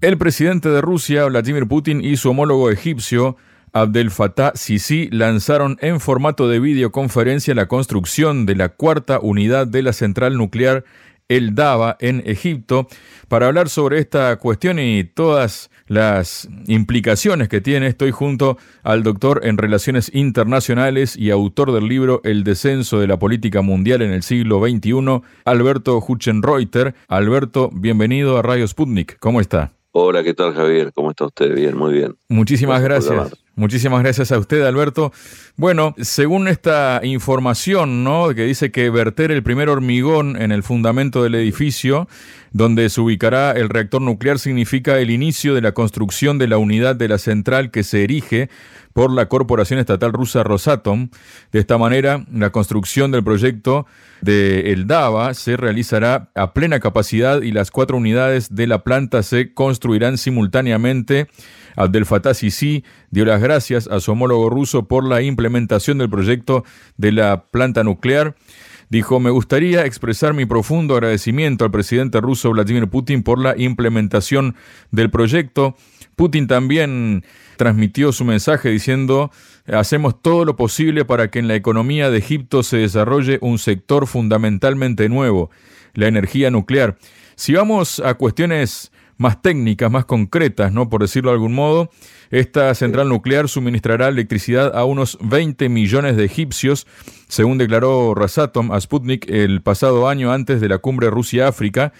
El presidente de Rusia, Vladimir Putin, y su homólogo egipcio, Abdel Fattah Sisi, lanzaron en formato de videoconferencia la construcción de la cuarta unidad de la central nuclear el Dava en Egipto. Para hablar sobre esta cuestión y todas las implicaciones que tiene, estoy junto al doctor en Relaciones Internacionales y autor del libro El descenso de la política mundial en el siglo XXI, Alberto Huchenreuter. Alberto, bienvenido a Radio Sputnik. ¿Cómo está? Hola, ¿qué tal Javier? ¿Cómo está usted? Bien, muy bien. Muchísimas gracias. Muchísimas gracias a usted, Alberto. Bueno, según esta información, ¿no? Que dice que verter el primer hormigón en el fundamento del edificio donde se ubicará el reactor nuclear significa el inicio de la construcción de la unidad de la central que se erige por la corporación estatal rusa Rosatom. De esta manera, la construcción del proyecto de El Dava se realizará a plena capacidad y las cuatro unidades de la planta se construirán simultáneamente Abdel Fattah Sisi dio las gracias a su homólogo ruso por la implementación del proyecto de la planta nuclear. Dijo, me gustaría expresar mi profundo agradecimiento al presidente ruso Vladimir Putin por la implementación del proyecto. Putin también transmitió su mensaje diciendo, hacemos todo lo posible para que en la economía de Egipto se desarrolle un sector fundamentalmente nuevo, la energía nuclear. Si vamos a cuestiones más técnicas, más concretas, ¿no? Por decirlo de algún modo, esta central nuclear suministrará electricidad a unos 20 millones de egipcios, según declaró Rasatom a Sputnik el pasado año antes de la cumbre Rusia-África.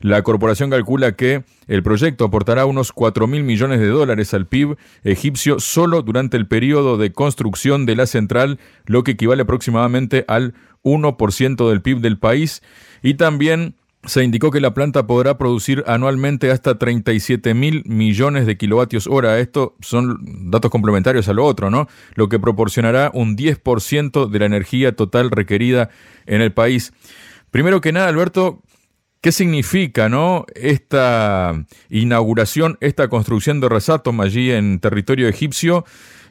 La corporación calcula que el proyecto aportará unos 4 mil millones de dólares al PIB egipcio solo durante el periodo de construcción de la central, lo que equivale aproximadamente al 1% del PIB del país. Y también se indicó que la planta podrá producir anualmente hasta 37 mil millones de kilovatios hora. Esto son datos complementarios a lo otro, ¿no? Lo que proporcionará un 10% de la energía total requerida en el país. Primero que nada, Alberto, ¿qué significa, no? Esta inauguración, esta construcción de Resatom allí en territorio egipcio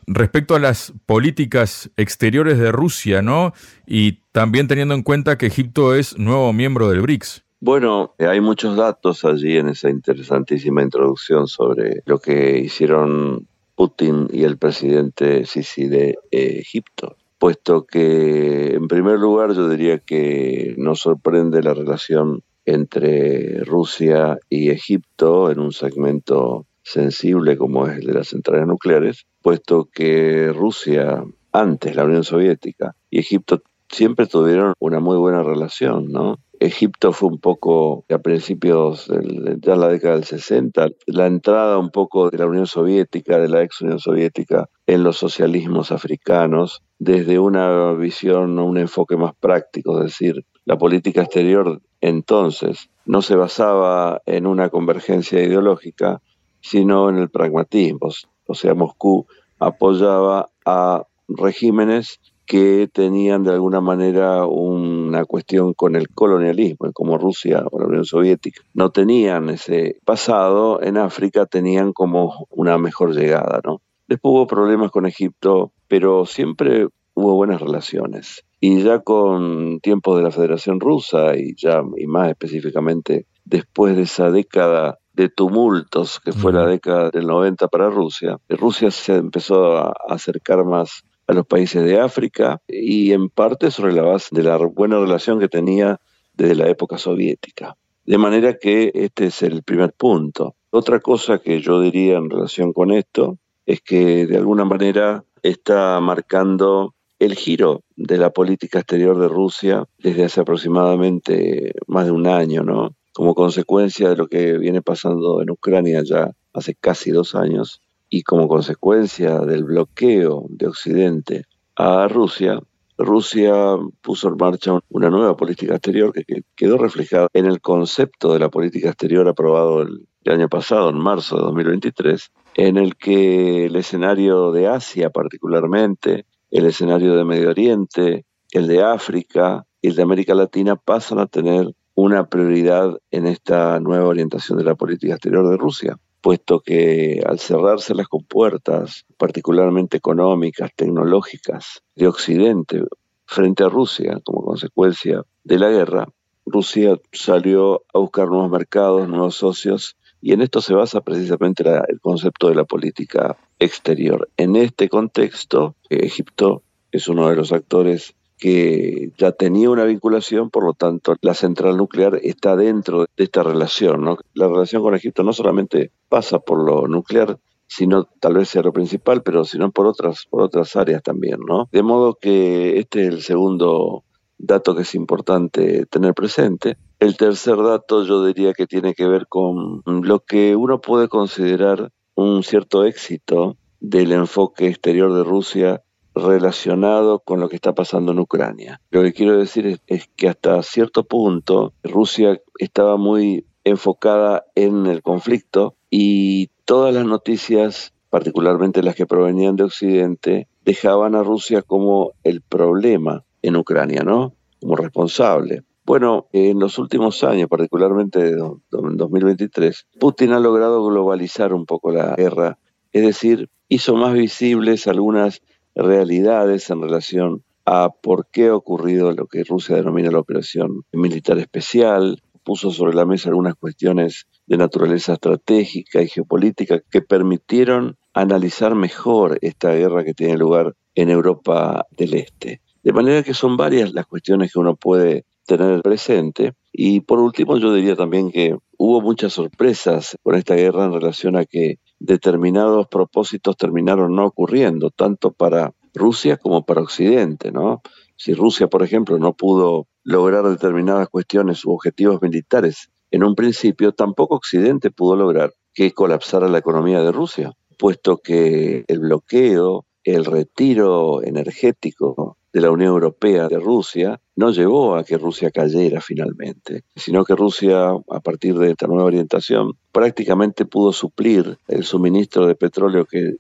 respecto a las políticas exteriores de Rusia, ¿no? Y también teniendo en cuenta que Egipto es nuevo miembro del BRICS. Bueno, eh, hay muchos datos allí en esa interesantísima introducción sobre lo que hicieron Putin y el presidente Sisi de Egipto, puesto que en primer lugar yo diría que nos sorprende la relación entre Rusia y Egipto en un segmento sensible como es el de las centrales nucleares, puesto que Rusia, antes la Unión Soviética y Egipto siempre tuvieron una muy buena relación, ¿no? Egipto fue un poco a principios de la década del 60, la entrada un poco de la Unión Soviética, de la ex Unión Soviética, en los socialismos africanos, desde una visión, un enfoque más práctico, es decir, la política exterior entonces no se basaba en una convergencia ideológica, sino en el pragmatismo. O sea, Moscú apoyaba a regímenes que tenían de alguna manera una cuestión con el colonialismo, como Rusia o la Unión Soviética. No tenían ese pasado, en África tenían como una mejor llegada, ¿no? Después hubo problemas con Egipto, pero siempre hubo buenas relaciones. Y ya con tiempos de la Federación Rusa y ya y más específicamente después de esa década de tumultos que fue la década del 90 para Rusia, Rusia se empezó a acercar más a los países de África y en parte sobre la base de la buena relación que tenía desde la época soviética. De manera que este es el primer punto. Otra cosa que yo diría en relación con esto es que de alguna manera está marcando el giro de la política exterior de Rusia desde hace aproximadamente más de un año, ¿no? Como consecuencia de lo que viene pasando en Ucrania ya hace casi dos años, y como consecuencia del bloqueo de Occidente a Rusia, Rusia puso en marcha una nueva política exterior que quedó reflejada en el concepto de la política exterior aprobado el, año pasado, en marzo de 2023, en el que el escenario de Asia particularmente, el escenario de Medio Oriente, el de África y el de América Latina pasan a tener una prioridad en esta nueva orientación de la política exterior de Rusia puesto que al cerrarse las compuertas, particularmente económicas, tecnológicas, de Occidente frente a Rusia como consecuencia de la guerra, Rusia salió a buscar nuevos mercados, nuevos socios, y en esto se basa precisamente el concepto de la política exterior. En este contexto, Egipto es uno de los actores que ya tenía una vinculación, por lo tanto la central nuclear está dentro de esta relación. ¿no? La relación con Egipto no solamente pasa por lo nuclear, sino tal vez sea lo principal, pero sino por otras, por otras áreas también. ¿no? De modo que este es el segundo dato que es importante tener presente. El tercer dato yo diría que tiene que ver con lo que uno puede considerar un cierto éxito del enfoque exterior de Rusia relacionado con lo que está pasando en Ucrania. Lo que quiero decir es, que hasta cierto punto Rusia estaba muy enfocada en el conflicto y todas las noticias, particularmente las que provenían de Occidente, dejaban a Rusia como el problema en Ucrania, ¿no? Como responsable. Bueno, en los últimos años, particularmente en 2023, Putin ha logrado globalizar un poco la guerra, es decir, hizo más visibles algunas realidades en relación a por qué ha ocurrido lo que Rusia denomina la operación militar especial, puso sobre la mesa algunas cuestiones de naturaleza estratégica y geopolítica que permitieron analizar mejor esta guerra que tiene lugar en Europa del Este. De manera que son varias las cuestiones que uno puede tener presente. Y por último, yo diría también que hubo muchas sorpresas con esta guerra en relación a que determinados propósitos terminaron no ocurriendo, tanto para Rusia como para Occidente, ¿no? Si Rusia, por ejemplo, no pudo lograr determinadas cuestiones u objetivos militares en un principio, tampoco Occidente pudo lograr que colapsara la economía de Rusia, puesto que el bloqueo, el retiro energético de la Unión Europea de Rusia no llevó a que Rusia cayera finalmente, sino que Rusia, a partir de esta nueva orientación, prácticamente pudo suplir el suministro de petróleo que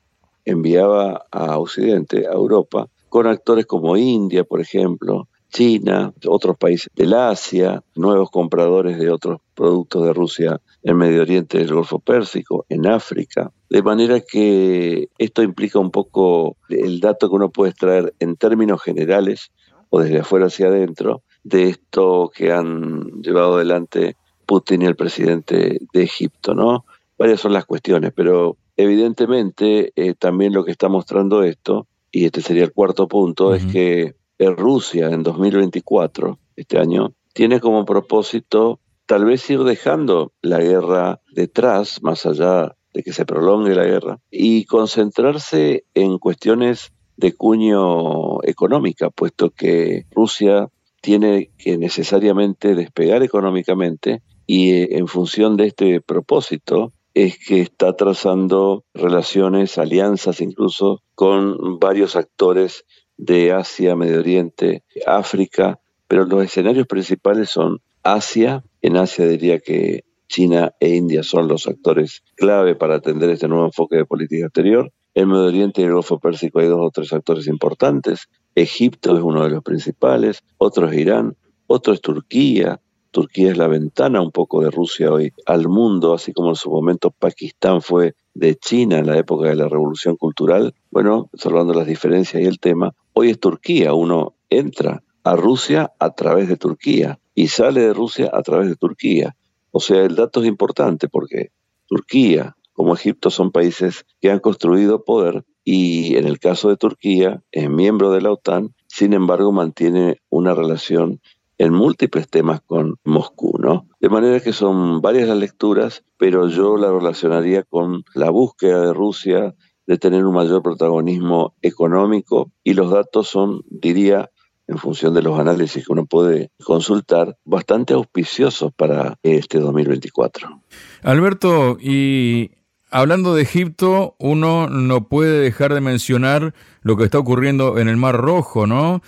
enviaba a Occidente, a Europa, con actores como India, por ejemplo, China, otros países del Asia, nuevos compradores de otros productos de Rusia en Medio Oriente del Golfo Pérsico, en África. De manera que esto implica un poco el dato que uno puede extraer en términos generales o desde afuera hacia adentro de esto que han llevado adelante Putin y el presidente de Egipto, ¿no? Varias son las cuestiones, pero evidentemente eh, también lo que está mostrando esto, y este sería el cuarto punto, es que Rusia en 2024, este año, tiene como propósito tal vez ir dejando la guerra detrás, más allá de que se prolongue la guerra, y concentrarse en cuestiones de cuño económica, puesto que Rusia tiene que necesariamente despegar económicamente y eh, en función de este propósito es que está trazando relaciones, alianzas incluso con varios actores de Asia, Medio Oriente, África, pero los escenarios principales son Asia. En Asia diría que China e India son los actores clave para atender este nuevo enfoque de política exterior. En Medio Oriente y el Golfo Pérsico hay dos o tres actores importantes. Egipto es uno de los principales, otro es Irán, otro es Turquía. Turquía es la ventana un poco de Rusia hoy al mundo, así como en su momento Pakistán fue de China en la época de la revolución cultural. Bueno, observando las diferencias y el tema, hoy es Turquía. Uno entra a Rusia a través de Turquía y sale de Rusia a través de Turquía. O sea, el dato es importante porque Turquía, como Egipto son países que han construido poder y en el caso de Turquía es miembro de la OTAN, sin embargo mantiene una relación en múltiples temas con Moscú, ¿no? De manera que son varias las lecturas, pero yo la relacionaría con la búsqueda de Rusia de tener un mayor protagonismo económico y los datos son, diría, en función de los análisis que uno puede consultar, bastante auspiciosos para este 2024. Alberto, y Hablando de Egipto, uno no puede dejar de mencionar lo que está ocurriendo en el Mar Rojo, ¿no?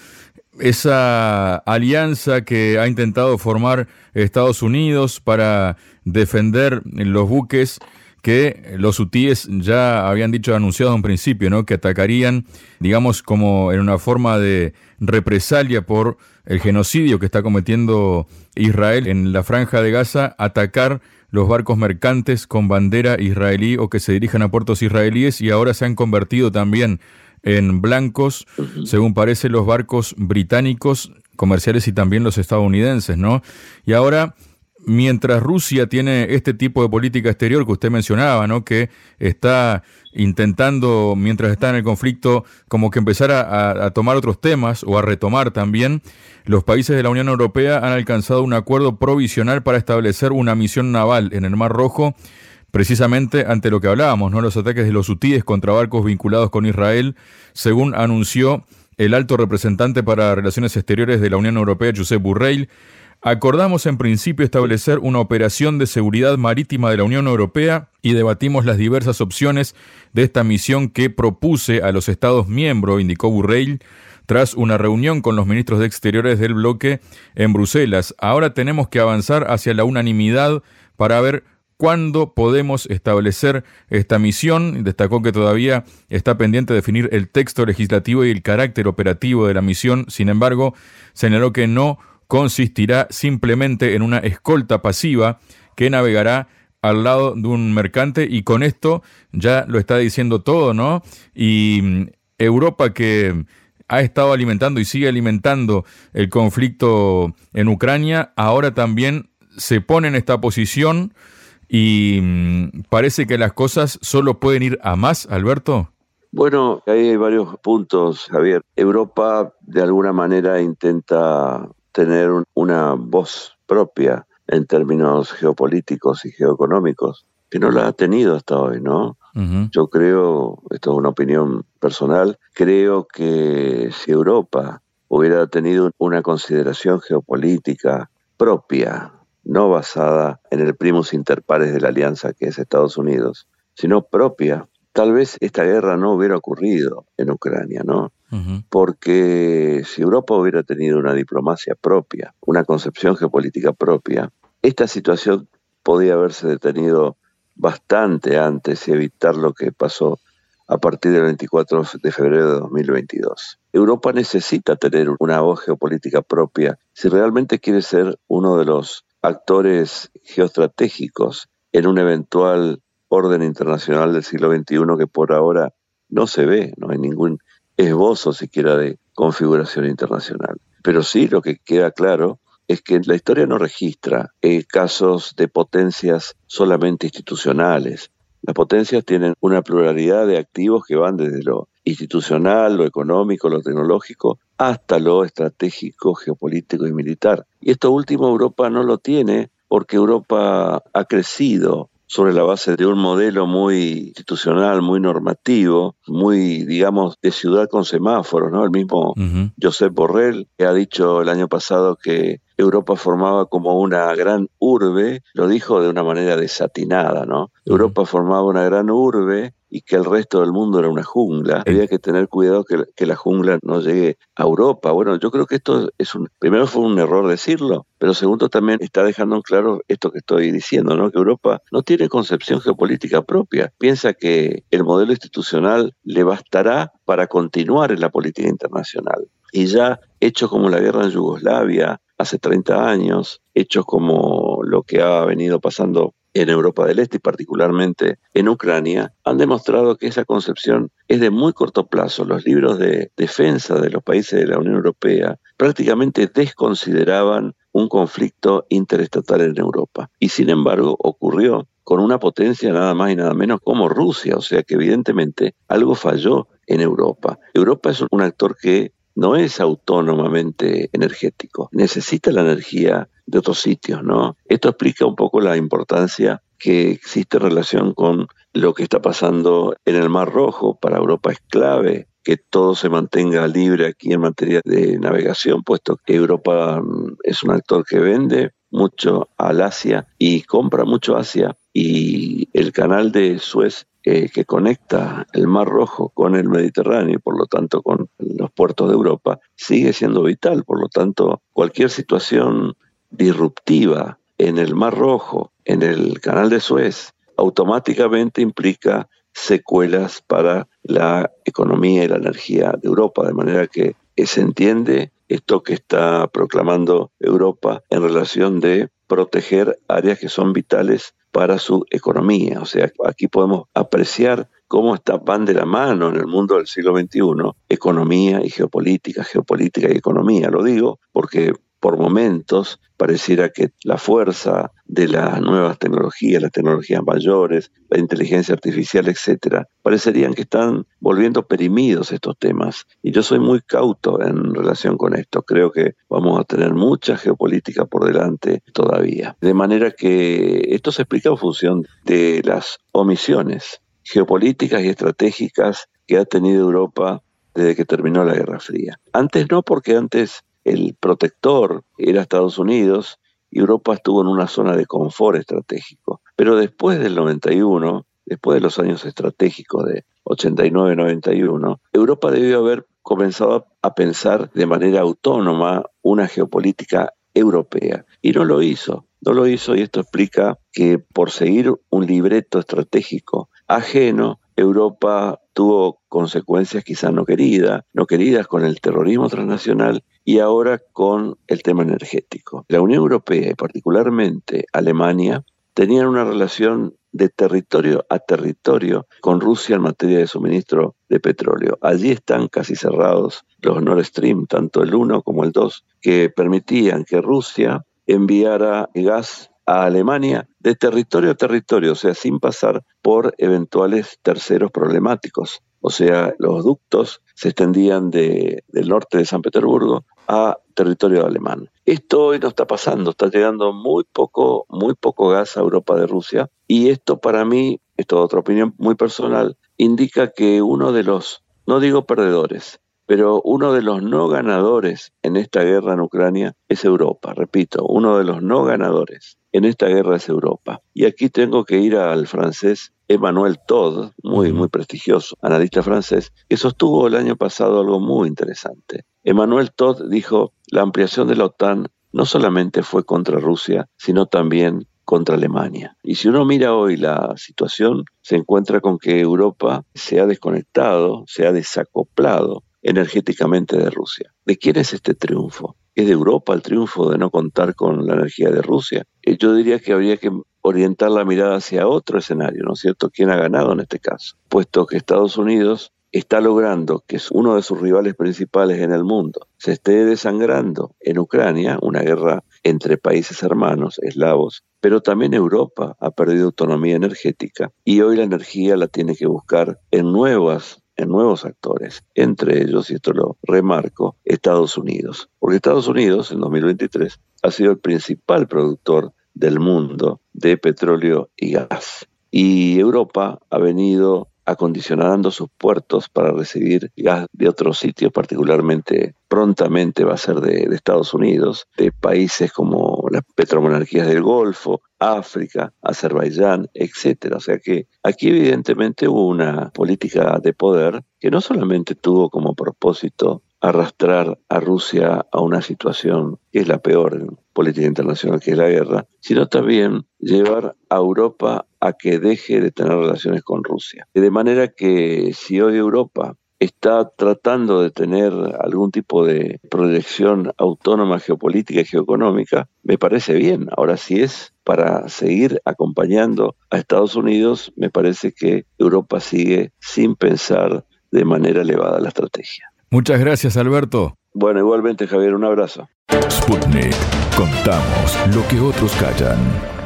esa alianza que ha intentado formar Estados Unidos para defender los buques que los hutíes ya habían dicho, anunciado en principio, ¿no? que atacarían, digamos, como en una forma de represalia por el genocidio que está cometiendo Israel en la franja de Gaza, atacar los barcos mercantes con bandera israelí o que se dirijan a puertos israelíes y ahora se han convertido también en blancos, según parece, los barcos británicos comerciales y también los estadounidenses, ¿no? Y ahora mientras Rusia tiene este tipo de política exterior que usted mencionaba, ¿no? que está intentando, mientras está en el conflicto, como que empezar a, tomar otros temas o a retomar también, los países de la Unión Europea han alcanzado un acuerdo provisional para establecer una misión naval en el Mar Rojo, precisamente ante lo que hablábamos, ¿no? los ataques de los hutíes contra barcos vinculados con Israel, según anunció el alto representante para Relaciones Exteriores de la Unión Europea, Josep Burrell, Acordamos en principio establecer una operación de seguridad marítima de la Unión Europea y debatimos las diversas opciones de esta misión que propuse a los Estados miembros, indicó Burrell, tras una reunión con los ministros de Exteriores del bloque en Bruselas. Ahora tenemos que avanzar hacia la unanimidad para ver cuándo podemos establecer esta misión. Destacó que todavía está pendiente definir el texto legislativo y el carácter operativo de la misión. Sin embargo, señaló que no consistirá simplemente en una escolta pasiva que navegará al lado de un mercante y con esto ya lo está diciendo todo, ¿no? Y mm, Europa que ha estado alimentando y sigue alimentando el conflicto en Ucrania, ahora también se pone en esta posición y mm, parece que las cosas solo pueden ir a más, Alberto. Bueno, hay varios puntos, Javier. Europa de alguna manera intenta tener una voz propia en términos geopolíticos y geoeconómicos, que no la ha tenido hasta hoy, ¿no? Yo creo, esto es una opinión personal, creo que si Europa hubiera tenido una consideración geopolítica propia, no basada en el primus inter pares de la alianza que es Estados Unidos, sino propia, tal vez esta guerra no hubiera ocurrido en Ucrania, ¿no? Porque si Europa hubiera tenido una diplomacia propia, una concepción geopolítica propia, esta situación podía haberse detenido bastante antes y evitar lo que pasó a partir del 24 de febrero de 2022. Europa necesita tener una voz geopolítica propia si realmente quiere ser uno de los actores geoestratégicos en un eventual orden internacional del siglo XXI que por ahora no se ve, no hay ningún esbozo siquiera de configuración internacional. Pero sí lo que queda claro es que la historia no registra eh, casos de potencias solamente institucionales. Las potencias tienen una pluralidad de activos que van desde lo institucional, lo económico, lo tecnológico, hasta lo estratégico, geopolítico y militar. Y esto último Europa no lo tiene porque Europa ha crecido sobre la base de un modelo muy institucional, muy normativo, muy, digamos, de ciudad con semáforos, ¿no? El mismo Josep Borrell, que ha dicho el año pasado que Europa formaba como una gran urbe, lo dijo de una manera desatinada, ¿no? Europa formaba una gran urbe y que el resto del mundo era una jungla. Había que tener cuidado que, que, la jungla no llegue a Europa. Bueno, yo creo que esto es un, primero fue un error decirlo, pero segundo también está dejando en claro esto que estoy diciendo, ¿no? Que Europa no tiene concepción geopolítica propia. Piensa que el modelo institucional le bastará para continuar en la política internacional. Y ya hechos como la guerra en Yugoslavia hace 30 años, hechos como lo que ha venido pasando en Europa del Este y particularmente en Ucrania, han demostrado que esa concepción es de muy corto plazo. Los libros de defensa de los países de la Unión Europea prácticamente desconsideraban un conflicto interestatal en Europa. Y sin embargo ocurrió con una potencia nada más y nada menos como Rusia, o sea que evidentemente algo falló en Europa. Europa es un actor que no es autónomamente energético, necesita la energía de otros sitios, ¿no? Esto explica un poco la importancia que existe en relación con lo que está pasando en el Mar Rojo. Para Europa es clave que todo se mantenga libre aquí en materia de navegación, puesto que Europa mm, es un actor que vende mucho al Asia y compra mucho Asia y el canal de Suez eh, que conecta el Mar Rojo con el Mediterráneo y por lo tanto con los puertos de Europa sigue siendo vital. Por lo tanto, cualquier situación disruptiva en el Mar Rojo, en el Canal de Suez, automáticamente implica secuelas para la economía y la energía de Europa, de manera que se entiende esto que está proclamando Europa en relación de proteger áreas que son vitales para su economía. O sea, aquí podemos apreciar cómo está van de la mano en el mundo del siglo XXI economía y geopolítica, geopolítica y economía. Lo digo porque por momentos pareciera que la fuerza de las nuevas tecnologías, las tecnologías mayores, la inteligencia artificial, etcétera, parecerían que están volviendo perimidos estos temas. Y yo soy muy cauto en relación con esto. Creo que vamos a tener mucha geopolítica por delante todavía. De manera que esto se explica en función de las omisiones geopolíticas y estratégicas que ha tenido Europa desde que terminó la Guerra Fría. Antes no, porque antes el protector era Estados Unidos Europa estuvo en una zona de confort estratégico. Pero después del 91, después de los años estratégicos de 89-91, Europa debió haber comenzado a pensar de manera autónoma una geopolítica europea. Y no lo hizo. No lo hizo y esto explica que por seguir un libreto estratégico ajeno, Europa tuvo consecuencias quizás no queridas, no queridas con el terrorismo transnacional y ahora con el tema energético. La Unión Europea y particularmente Alemania tenían una relación de territorio a territorio con Rusia en materia de suministro de petróleo. Allí están casi cerrados los Nord Stream, tanto el 1 como el 2, que permitían que Rusia enviara gas a Alemania de territorio a territorio, o sea, sin pasar por eventuales terceros problemáticos. O sea, los ductos se extendían de, del norte de San Petersburgo a territorio alemán. Esto hoy no está pasando, está llegando muy poco, muy poco gas a Europa de Rusia y esto para mí, esto es otra opinión muy personal, indica que uno de los, no digo perdedores, pero uno de los no ganadores en esta guerra en Ucrania es Europa, repito, uno de los no ganadores en esta guerra es Europa. Y aquí tengo que ir al francés Emmanuel Todd, muy, muy prestigioso, analista francés, que sostuvo el año pasado algo muy interesante. Emmanuel Todd dijo, la ampliación de la OTAN no solamente fue contra Rusia, sino también contra Alemania. Y si uno mira hoy la situación, se encuentra con que Europa se ha desconectado, se ha desacoplado energéticamente de Rusia. ¿De quién es este triunfo? ¿Es de Europa el triunfo de no contar con la energía de Rusia? Eh, yo diría que habría que orientar la mirada hacia otro escenario, ¿no es cierto? ¿Quién ha ganado en este caso? Puesto que Estados Unidos está logrando que uno de sus rivales principales en el mundo se esté desangrando en Ucrania, una guerra entre países hermanos eslavos, pero también Europa ha perdido autonomía energética y hoy la energía la tiene que buscar en nuevas en nuevos actores, entre ellos, y esto lo remarco, Estados Unidos. Porque Estados Unidos, en 2023, ha sido el principal productor del mundo de petróleo y gas. Y Europa ha venido acondicionando sus puertos para recibir gas de otros sitios, particularmente prontamente va a ser de, Estados Unidos, de países como las petromonarquías del Golfo, África, Azerbaiyán, etcétera. O sea que aquí evidentemente hubo una política de poder que no solamente tuvo como propósito arrastrar a Rusia a una situación que es la peor en política internacional, que es la guerra, sino también llevar a Europa a que deje de tener relaciones con Rusia. De manera que si hoy Europa está tratando de tener algún tipo de proyección autónoma geopolítica y geoeconómica, me parece bien. Ahora, si es para seguir acompañando a Estados Unidos, me parece que Europa sigue sin pensar de manera elevada la estrategia. Muchas gracias, Alberto. Bueno, igualmente, Javier, un abrazo. Sputnik. Contamos lo que otros callan.